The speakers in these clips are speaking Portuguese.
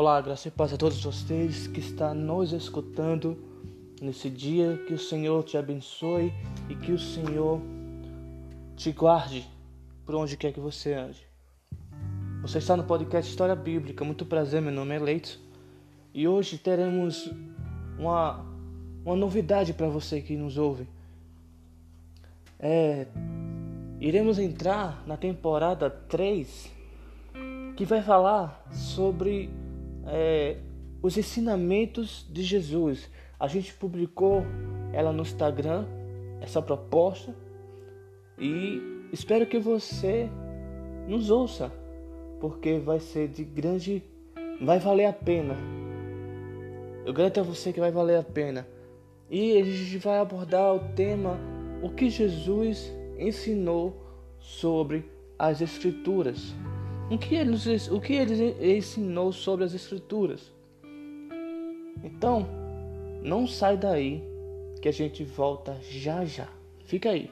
Olá, graça e paz a todos vocês que estão nos escutando nesse dia. Que o Senhor te abençoe e que o Senhor te guarde por onde quer que você ande. Você está no podcast História Bíblica. Muito prazer, meu nome é Leito. E hoje teremos uma, uma novidade para você que nos ouve. É, iremos entrar na temporada 3 que vai falar sobre é, os ensinamentos de Jesus. A gente publicou ela no Instagram, essa proposta, e espero que você nos ouça, porque vai ser de grande. vai valer a pena. Eu garanto a você que vai valer a pena. E a gente vai abordar o tema o que Jesus ensinou sobre as Escrituras. O que ele, o que ele ensinou sobre as Escrituras. Então, não sai daí que a gente volta já já. Fica aí.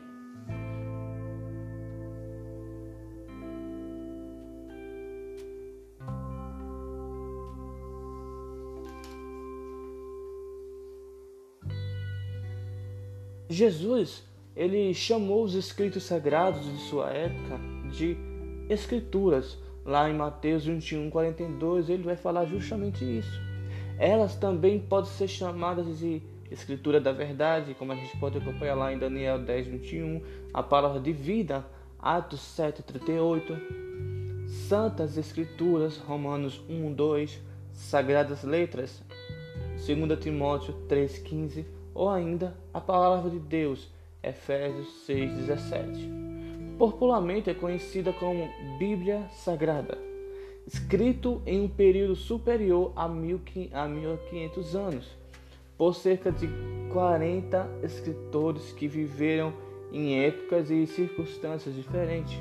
Jesus, ele chamou os escritos sagrados de sua época de escrituras, Lá em Mateus 21, 42, ele vai falar justamente isso. Elas também podem ser chamadas de Escritura da Verdade, como a gente pode acompanhar lá em Daniel 10, 21, a palavra de vida, Atos 7, 38, Santas Escrituras, Romanos 1, 2, Sagradas Letras, 2 Timóteo 3, 15, ou ainda a palavra de Deus, Efésios 6, 17 popularmente é conhecida como Bíblia Sagrada, escrito em um período superior a 1500 anos, por cerca de 40 escritores que viveram em épocas e circunstâncias diferentes.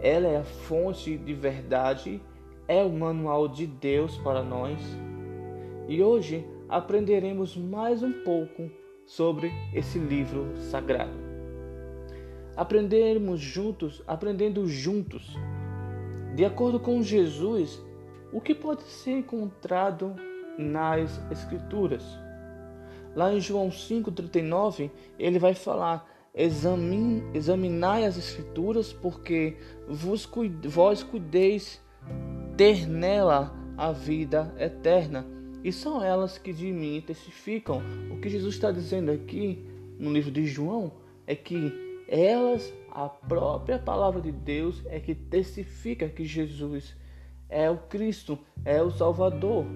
Ela é a fonte de verdade, é o manual de Deus para nós. E hoje aprenderemos mais um pouco sobre esse livro sagrado aprendermos juntos, aprendendo juntos, de acordo com Jesus, o que pode ser encontrado nas Escrituras. Lá em João 5,39, ele vai falar: examinai as Escrituras, porque vos, vós cuideis ter nela a vida eterna, e são elas que de mim testificam. O que Jesus está dizendo aqui no livro de João é que elas, a própria palavra de Deus é que testifica que Jesus é o Cristo, é o Salvador.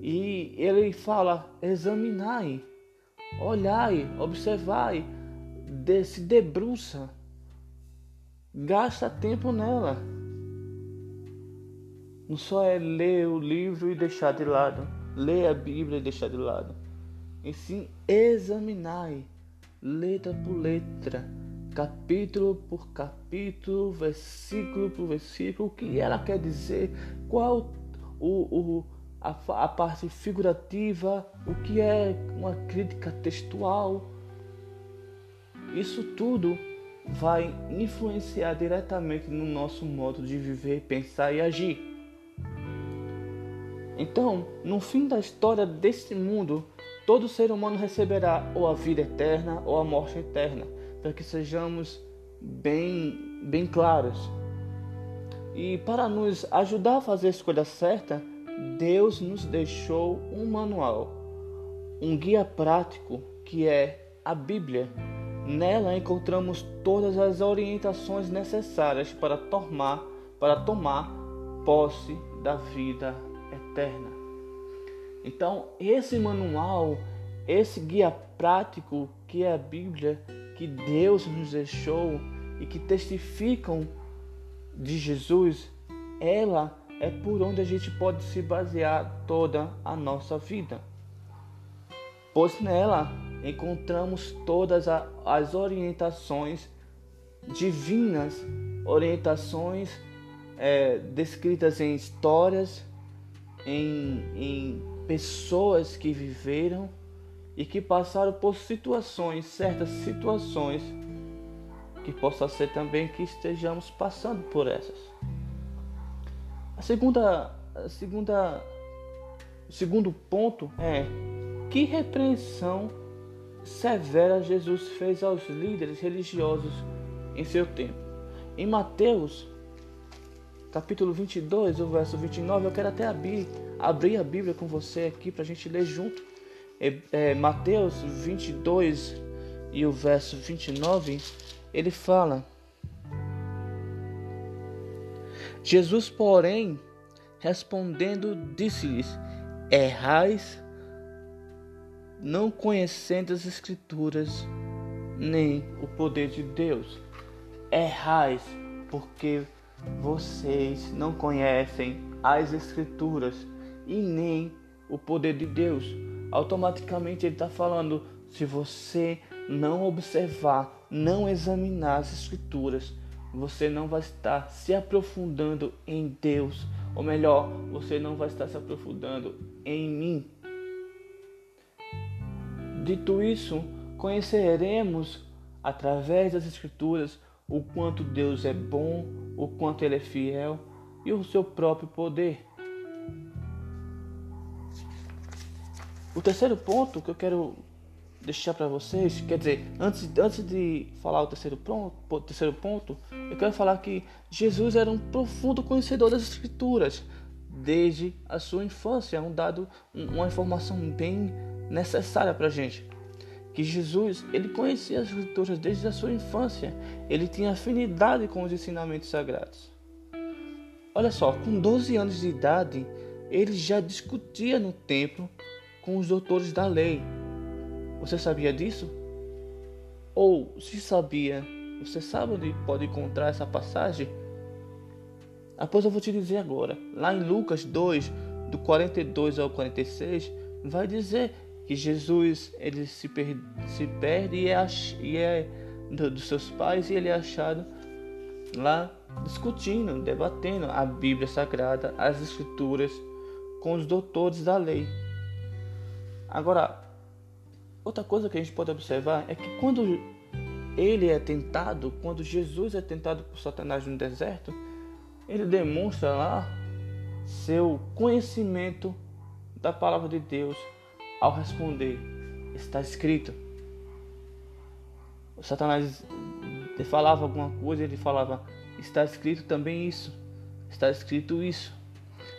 E ele fala: examinai, olhai, observai, se debruça, gasta tempo nela. Não só é ler o livro e deixar de lado, ler a Bíblia e deixar de lado. E sim, examinai letra por letra, capítulo por capítulo, versículo por versículo, o que ela quer dizer, qual o, o a, a parte figurativa, o que é uma crítica textual. Isso tudo vai influenciar diretamente no nosso modo de viver, pensar e agir. Então, no fim da história deste mundo, Todo ser humano receberá ou a vida eterna ou a morte eterna, para que sejamos bem, bem claros. E para nos ajudar a fazer a escolha certa, Deus nos deixou um manual, um guia prático que é a Bíblia. Nela encontramos todas as orientações necessárias para tomar, para tomar posse da vida eterna. Então, esse manual, esse guia prático que é a Bíblia, que Deus nos deixou e que testificam de Jesus, ela é por onde a gente pode se basear toda a nossa vida. Pois nela encontramos todas as orientações divinas, orientações é, descritas em histórias, em, em pessoas que viveram e que passaram por situações, certas situações, que possa ser também que estejamos passando por essas. A segunda a segunda, o segundo ponto é que repreensão severa Jesus fez aos líderes religiosos em seu tempo. Em Mateus, capítulo 22, o verso 29, eu quero até abrir, abrir a Bíblia com você aqui para a gente ler junto. É, é, Mateus 22 e o verso 29, ele fala: Jesus, porém, respondendo, disse-lhes: Errais, não conhecendo as Escrituras nem o poder de Deus. Errais, porque vocês não conhecem as Escrituras e nem o poder de Deus. Automaticamente ele está falando: se você não observar, não examinar as Escrituras, você não vai estar se aprofundando em Deus, ou melhor, você não vai estar se aprofundando em mim. Dito isso, conheceremos através das Escrituras o quanto Deus é bom, o quanto Ele é fiel e o seu próprio poder. O terceiro ponto que eu quero deixar para vocês, quer dizer, antes, antes de falar o terceiro ponto, terceiro ponto, eu quero falar que Jesus era um profundo conhecedor das Escrituras desde a sua infância, um dado, uma informação bem necessária para a gente. Que Jesus, ele conhecia as Escrituras desde a sua infância, ele tinha afinidade com os ensinamentos sagrados. Olha só, com 12 anos de idade, ele já discutia no templo com os doutores da lei você sabia disso? Ou se sabia, você sabe onde pode encontrar essa passagem? Após eu vou te dizer agora. Lá em Lucas 2, do 42 ao 46, vai dizer que Jesus ele se, per se perde e é, e é do, dos seus pais e ele é achado lá discutindo, debatendo a Bíblia Sagrada, as Escrituras com os doutores da lei. Agora, Outra coisa que a gente pode observar é que quando ele é tentado, quando Jesus é tentado por Satanás no deserto, ele demonstra lá seu conhecimento da palavra de Deus ao responder: Está escrito. O Satanás falava alguma coisa, ele falava: Está escrito também isso. Está escrito isso.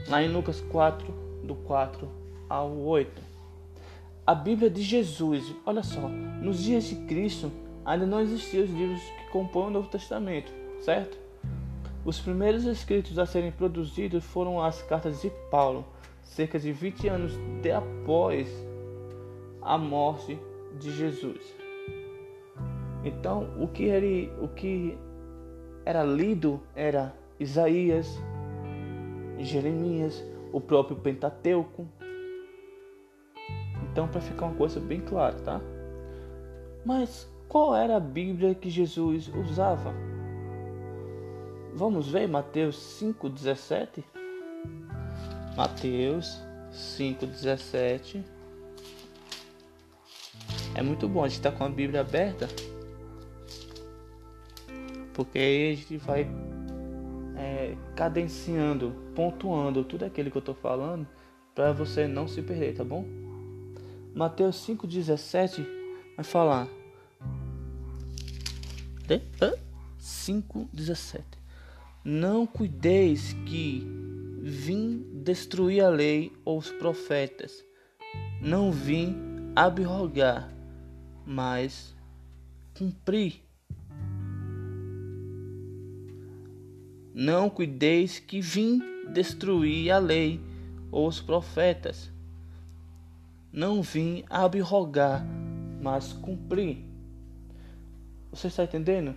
Lá em Lucas 4, do 4 ao 8 a Bíblia de Jesus. Olha só, nos dias de Cristo ainda não existiam os livros que compõem o Novo Testamento, certo? Os primeiros escritos a serem produzidos foram as cartas de Paulo, cerca de 20 anos após a morte de Jesus. Então, o que, ele, o que era lido era Isaías, Jeremias, o próprio Pentateuco, então, para ficar uma coisa bem clara, tá? Mas qual era a Bíblia que Jesus usava? Vamos ver Mateus 5:17. Mateus 5:17. É muito bom a gente estar tá com a Bíblia aberta, porque aí a gente vai é, cadenciando, pontuando tudo aquilo que eu estou falando para você não se perder, tá bom? Mateus 5,17 vai falar. 5,17 Não cuideis que vim destruir a lei ou os profetas. Não vim abrogar, mas cumprir. Não cuideis que vim destruir a lei ou os profetas não vim abrogar, mas cumprir. Você está entendendo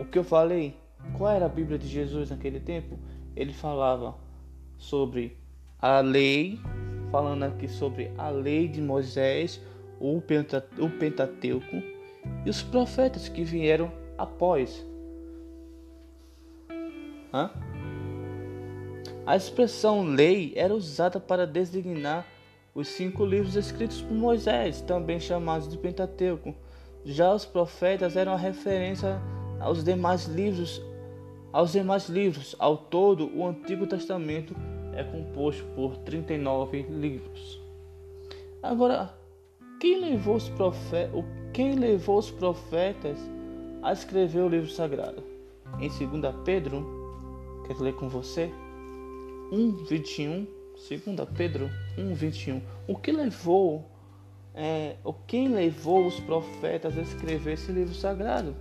o que eu falei? Qual era a Bíblia de Jesus naquele tempo? Ele falava sobre a lei, falando aqui sobre a lei de Moisés, o Pentateuco e os profetas que vieram após. Hã? A expressão lei era usada para designar os cinco livros escritos por Moisés, também chamados de Pentateuco. Já os profetas eram a referência aos demais livros, aos demais livros. Ao todo, o Antigo Testamento é composto por 39 livros. Agora, quem levou os profetas, quem levou os profetas a escrever o livro sagrado? Em 2 Pedro, quero ler com você, 1, 21, 2 Pedro 1, 21. O que levou, é, o quem levou os profetas a escrever esse livro sagrado?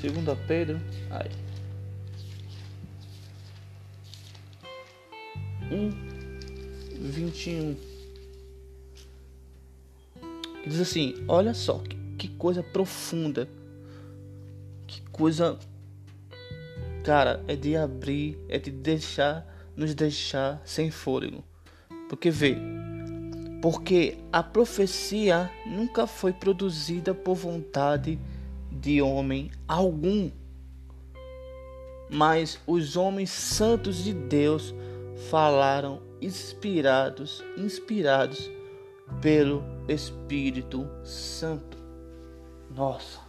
2 Pedro, ai. 1, 21. Diz assim: Olha só que, que coisa profunda, que coisa, cara, é de abrir, é de deixar, nos deixar sem fôlego. Porque vê, porque a profecia nunca foi produzida por vontade de homem algum, mas os homens santos de Deus falaram inspirados, inspirados pelo Espírito Santo. Nossa.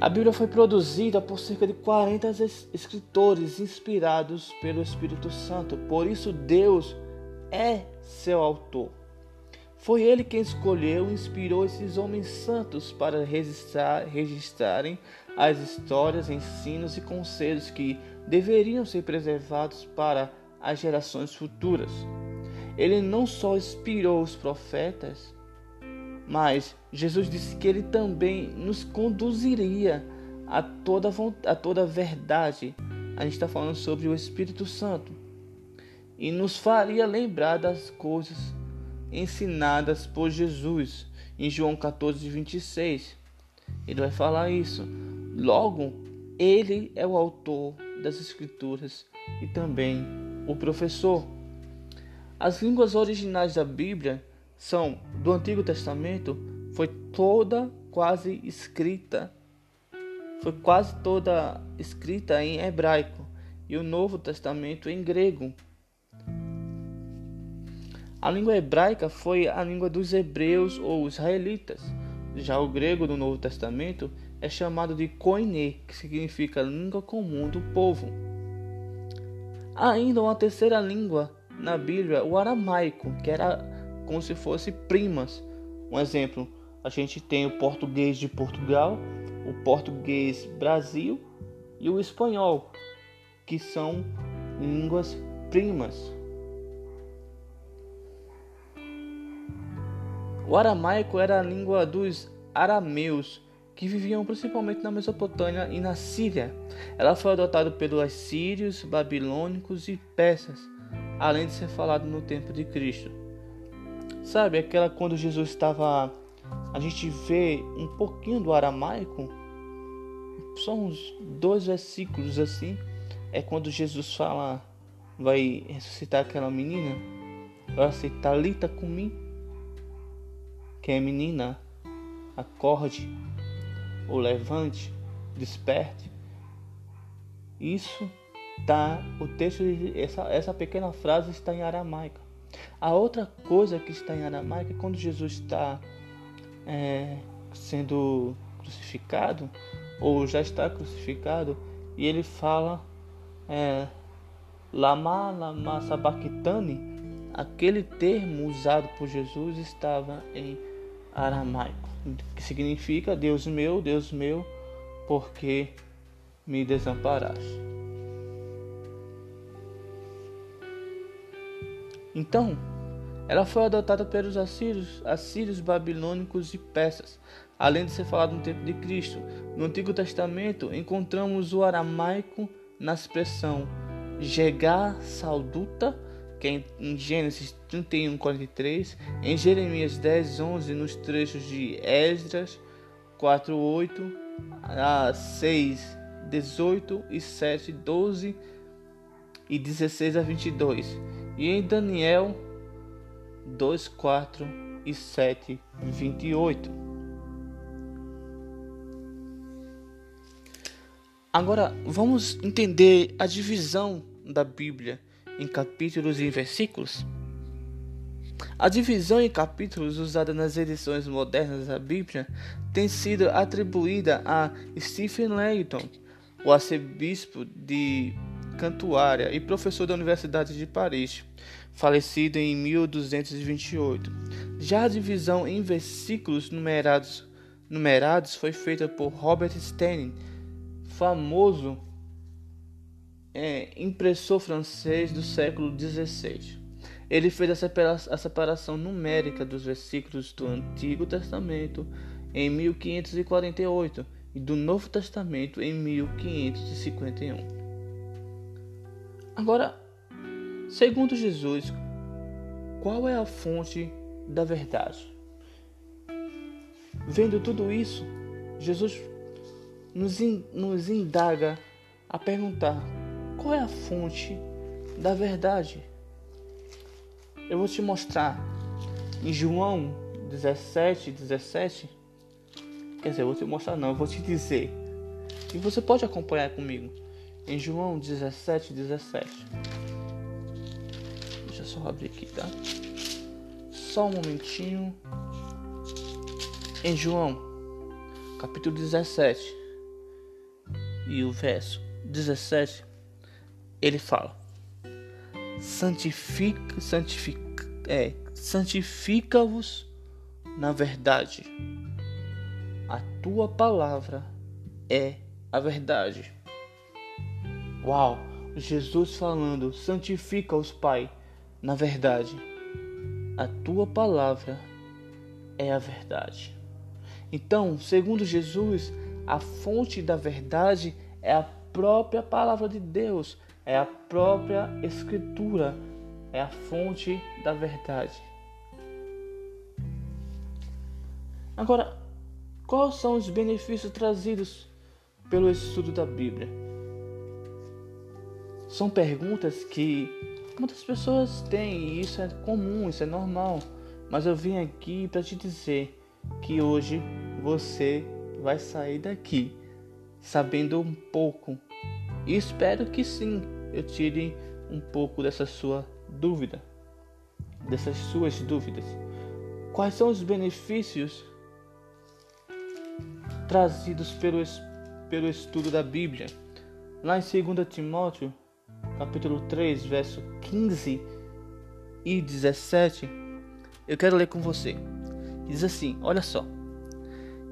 A Bíblia foi produzida por cerca de 40 escritores inspirados pelo Espírito Santo. Por isso Deus é seu autor. Foi ele quem escolheu e inspirou esses homens santos para registrar, registrarem as histórias, ensinos e conselhos que deveriam ser preservados para as gerações futuras. Ele não só inspirou os profetas, mas Jesus disse que ele também nos conduziria a toda, a toda verdade. A gente está falando sobre o Espírito Santo. E nos faria lembrar das coisas ensinadas por Jesus em João 14, 26. Ele vai falar isso. Logo, ele é o autor das Escrituras e também o professor. As línguas originais da Bíblia são do Antigo Testamento, foi toda quase escrita, foi quase toda escrita em hebraico e o Novo Testamento em grego. A língua hebraica foi a língua dos hebreus ou israelitas. Já o grego do Novo Testamento é chamado de koiné, que significa língua comum do povo. Há ainda uma terceira língua na Bíblia, o aramaico, que era como se fosse primas. Um exemplo, a gente tem o português de Portugal, o português Brasil e o espanhol, que são línguas primas. O aramaico era a língua dos arameus, que viviam principalmente na Mesopotâmia e na Síria. Ela foi adotada pelos assírios, babilônicos e persas, além de ser falada no tempo de Cristo. Sabe, aquela quando Jesus estava. A gente vê um pouquinho do aramaico, são uns dois versículos assim. É quando Jesus fala, vai ressuscitar aquela menina. Ela se talita comigo que é menina, acorde, ou levante, desperte. Isso tá o texto essa essa pequena frase está em aramaica. A outra coisa que está em aramaica é quando Jesus está é, sendo crucificado ou já está crucificado e ele fala é, lama lama sabachthani aquele termo usado por Jesus estava em aramaico, que significa Deus meu, Deus meu, porque me desamparaste. Então, ela foi adotada pelos assírios, assírios, babilônicos e persas, além de ser falada no tempo de Cristo. No Antigo Testamento, encontramos o aramaico na expressão Jegar Salduta, que é em Gênesis 31, 43, em Jeremias 10, 11, nos trechos de Esdras 4, 8 a 6, 18 e 7, 12 e 16 a 22, e em Daniel 2, 4 e 7, 28. Agora vamos entender a divisão da Bíblia em capítulos e versículos? A divisão em capítulos usada nas edições modernas da Bíblia tem sido atribuída a Stephen Layton, o arcebispo de Cantuária e professor da Universidade de Paris, falecido em 1228. Já a divisão em versículos numerados, numerados foi feita por Robert Stein, famoso é, impressor francês do século XVI. Ele fez a separação numérica dos versículos do Antigo Testamento em 1548 e do Novo Testamento em 1551. Agora, segundo Jesus, qual é a fonte da verdade? Vendo tudo isso, Jesus nos, in, nos indaga a perguntar: qual é a fonte da verdade? Eu vou te mostrar em João 17, 17. Quer dizer, eu vou te mostrar, não, eu vou te dizer. E você pode acompanhar comigo em João 17, 17. Deixa eu só abrir aqui, tá? Só um momentinho. Em João, capítulo 17, e o verso 17, ele fala: Santifica, santifica, é, santifica-vos na verdade. A tua palavra é a verdade. Uau! Jesus falando: santifica-os, Pai, na verdade. A tua palavra é a verdade. Então, segundo Jesus, a fonte da verdade é a própria palavra de Deus, é a própria Escritura, é a fonte da verdade. Agora, quais são os benefícios trazidos pelo estudo da Bíblia? São perguntas que muitas pessoas têm, e isso é comum, isso é normal. Mas eu vim aqui para te dizer que hoje você vai sair daqui sabendo um pouco. E espero que sim, eu tire um pouco dessa sua dúvida, dessas suas dúvidas. Quais são os benefícios trazidos pelo, pelo estudo da Bíblia? Lá em 2 Timóteo, capítulo 3, verso 15 e 17, eu quero ler com você. Diz assim: Olha só.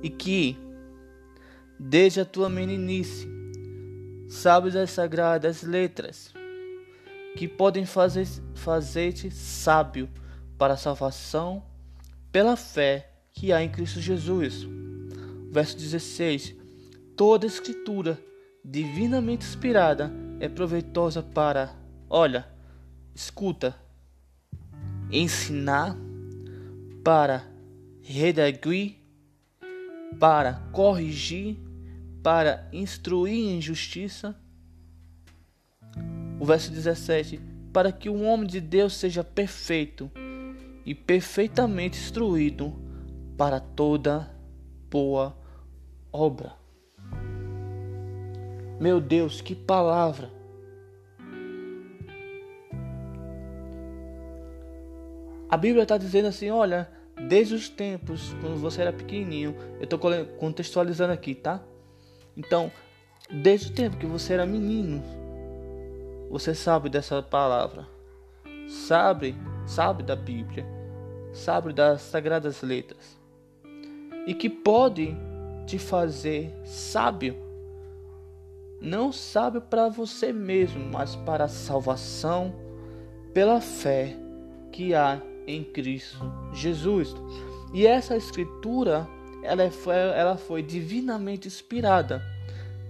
E que, desde a tua meninice, sabes as sagradas letras, que podem fazer fazer-te sábio para a salvação pela fé que há em Cristo Jesus. Verso 16: Toda escritura divinamente inspirada é proveitosa para, olha, escuta, ensinar, para redaguir, para corrigir, para instruir em justiça. O verso 17: Para que o homem de Deus seja perfeito e perfeitamente instruído para toda boa obra. Meu Deus, que palavra! A Bíblia está dizendo assim: olha, desde os tempos, quando você era pequenininho, eu estou contextualizando aqui, tá? Então, desde o tempo que você era menino, você sabe dessa palavra, sabe, sabe da Bíblia, sabe das sagradas letras, e que pode te fazer sábio não sábio para você mesmo, mas para a salvação pela fé que há em Cristo Jesus. E essa escritura, ela é foi, ela foi divinamente inspirada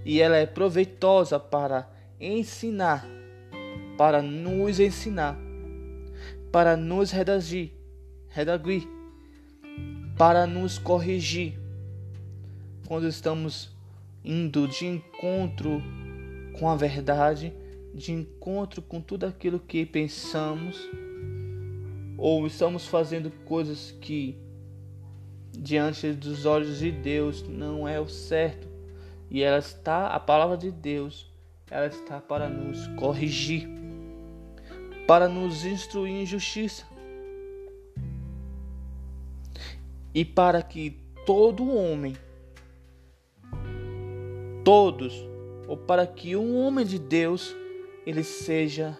e ela é proveitosa para ensinar, para nos ensinar, para nos redagir, redagir, para nos corrigir quando estamos indo de encontro com a verdade, de encontro com tudo aquilo que pensamos, ou estamos fazendo coisas que diante dos olhos de Deus não é o certo, e ela está, a palavra de Deus, ela está para nos corrigir, para nos instruir em justiça. E para que todo homem todos ou para que um homem de Deus ele seja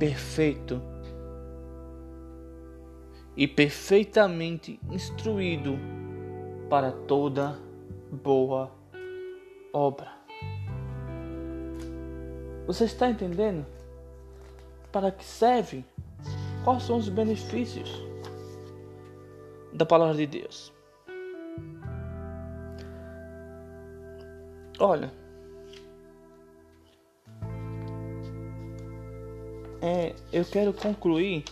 perfeito e perfeitamente instruído para toda boa obra. Você está entendendo? Para que serve? Quais são os benefícios da palavra de Deus? Olha, é, eu quero concluir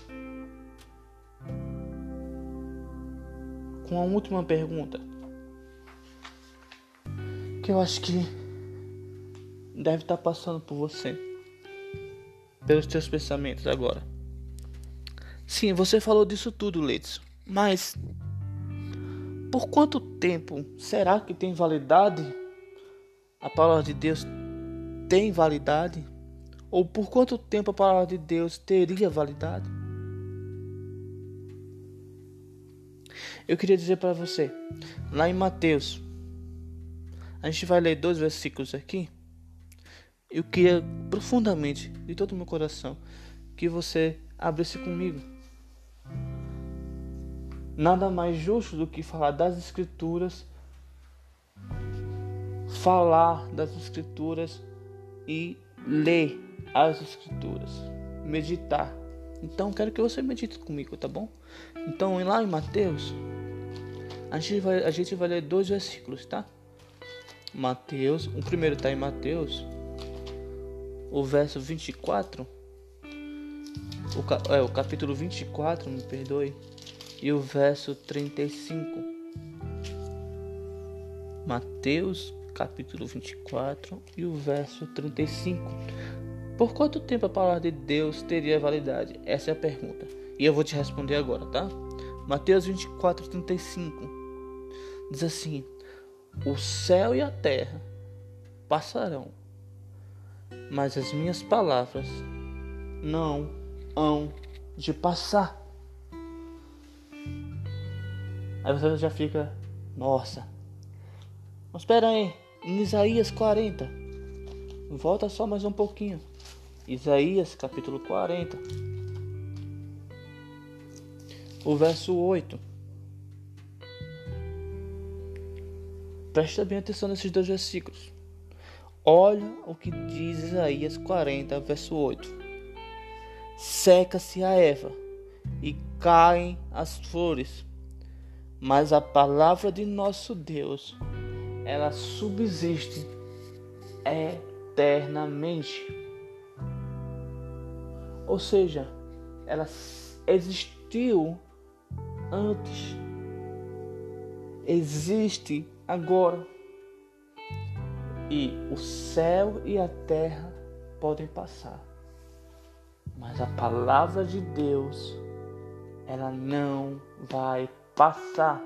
com a última pergunta que eu acho que deve estar passando por você, pelos teus pensamentos agora. Sim, você falou disso tudo, Leitz, mas por quanto tempo será que tem validade? A palavra de Deus tem validade? Ou por quanto tempo a palavra de Deus teria validade? Eu queria dizer para você, lá em Mateus a gente vai ler dois versículos aqui. Eu queria profundamente, de todo o meu coração, que você abrisse comigo. Nada mais justo do que falar das Escrituras, falar das Escrituras e ler as Escrituras, meditar. Então quero que você medite comigo, tá bom? Então lá em Mateus, a gente vai, a gente vai ler dois versículos, tá? Mateus, o primeiro está em Mateus, o verso 24, o, é, o capítulo 24, me perdoe, e o verso 35. Mateus, capítulo 24 e o verso 35. Por quanto tempo a palavra de Deus teria validade? Essa é a pergunta. E eu vou te responder agora, tá? Mateus 24, 35. Diz assim: o céu e a terra passarão, mas as minhas palavras não hão de passar. Aí você já fica, nossa. Mas espera aí, em Isaías 40. Volta só mais um pouquinho. Isaías capítulo 40. O verso 8. Presta bem atenção nesses dois versículos. Olha o que diz Isaías 40, verso 8. Seca-se a erva e caem as flores, mas a palavra de nosso Deus, ela subsiste eternamente. Ou seja, ela existiu antes, existe agora. E o céu e a terra podem passar, mas a palavra de Deus, ela não vai passar.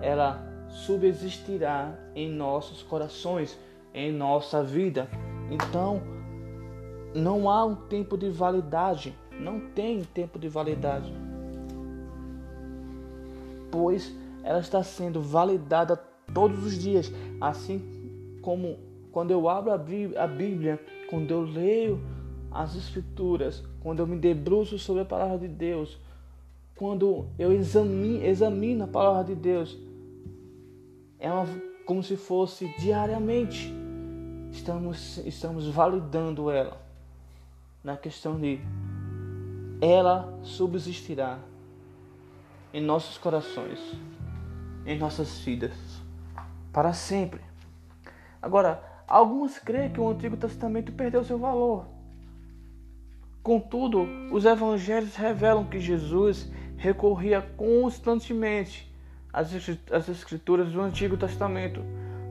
Ela subsistirá em nossos corações, em nossa vida. Então, não há um tempo de validade, não tem tempo de validade. Pois ela está sendo validada todos os dias, assim como quando eu abro a Bíblia, quando eu leio as Escrituras, quando eu me debruço sobre a palavra de Deus, quando eu examino, examino a palavra de Deus, é uma, como se fosse diariamente. Estamos, estamos validando ela na questão de ela subsistirá em nossos corações, em nossas vidas para sempre. Agora, alguns creem que o Antigo Testamento perdeu seu valor. Contudo, os evangelhos revelam que Jesus recorria constantemente às escrituras do Antigo Testamento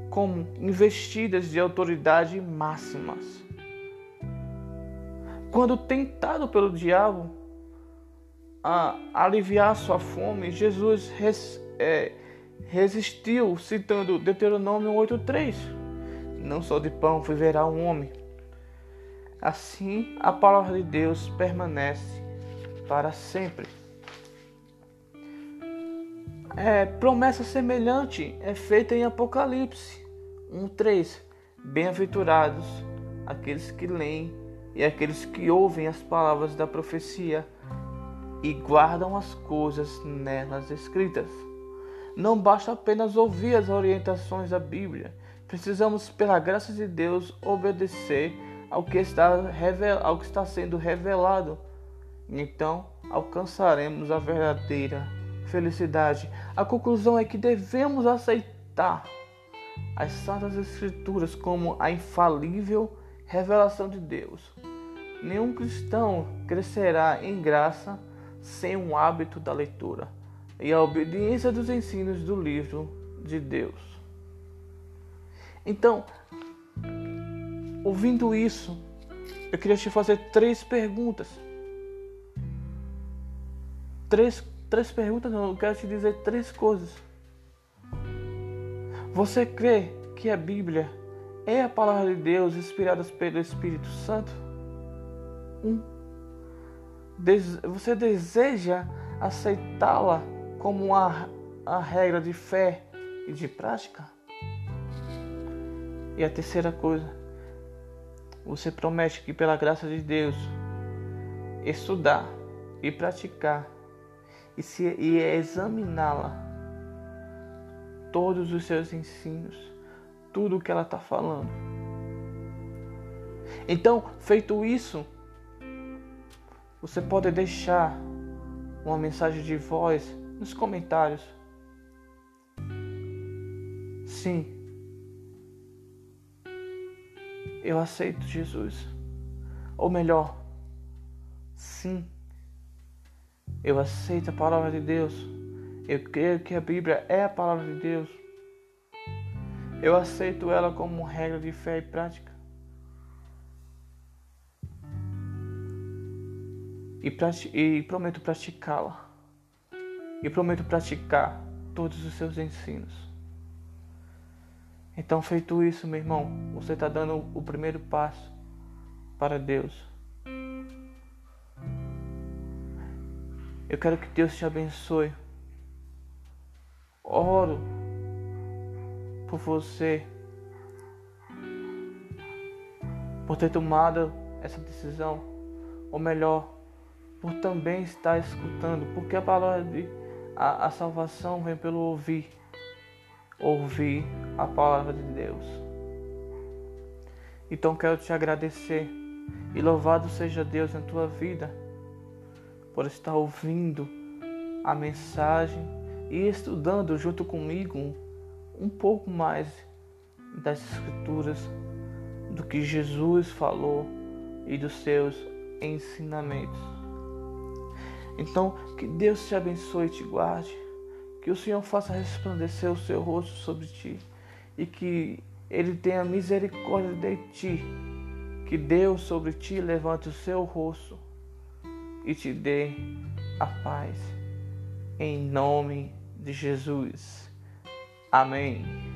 como investidas de autoridade máximas. Quando tentado pelo diabo a aliviar sua fome, Jesus é, resistiu, citando Deuteronômio 8:3. Não só de pão viverá um homem. Assim, a palavra de Deus permanece para sempre. É, promessa semelhante é feita em Apocalipse 1:3. Bem-aventurados aqueles que leem e aqueles que ouvem as palavras da profecia e guardam as coisas nelas escritas. Não basta apenas ouvir as orientações da Bíblia, precisamos, pela graça de Deus, obedecer ao que está, ao que está sendo revelado. Então alcançaremos a verdadeira felicidade. A conclusão é que devemos aceitar as Santas Escrituras como a infalível revelação de Deus. Nenhum cristão crescerá em graça sem um hábito da leitura e a obediência dos ensinos do livro de Deus. Então, ouvindo isso, eu queria te fazer três perguntas. Três, três perguntas, não, eu quero te dizer três coisas. Você crê que a Bíblia é a palavra de Deus inspirada pelo Espírito Santo? Um. Você deseja aceitá-la como a, a regra de fé e de prática? E a terceira coisa, você promete que pela graça de Deus estudar e praticar e, se, e examiná-la todos os seus ensinos, tudo o que ela está falando. Então, feito isso, você pode deixar uma mensagem de voz nos comentários. Sim, eu aceito Jesus. Ou melhor, sim, eu aceito a palavra de Deus eu creio que a Bíblia é a palavra de Deus. Eu aceito ela como regra de fé e prática. E, e prometo praticá-la. E prometo praticar todos os seus ensinos. Então, feito isso, meu irmão, você está dando o primeiro passo para Deus. Eu quero que Deus te abençoe oro por você, por ter tomado essa decisão, ou melhor, por também estar escutando, porque a palavra de a, a salvação vem pelo ouvir, ouvir a palavra de Deus. Então quero te agradecer e louvado seja Deus na tua vida por estar ouvindo a mensagem e estudando junto comigo um pouco mais das Escrituras, do que Jesus falou e dos seus ensinamentos. Então, que Deus te abençoe e te guarde, que o Senhor faça resplandecer o seu rosto sobre ti e que Ele tenha misericórdia de ti, que Deus sobre ti levante o seu rosto e te dê a paz em nome de Jesus. Amém.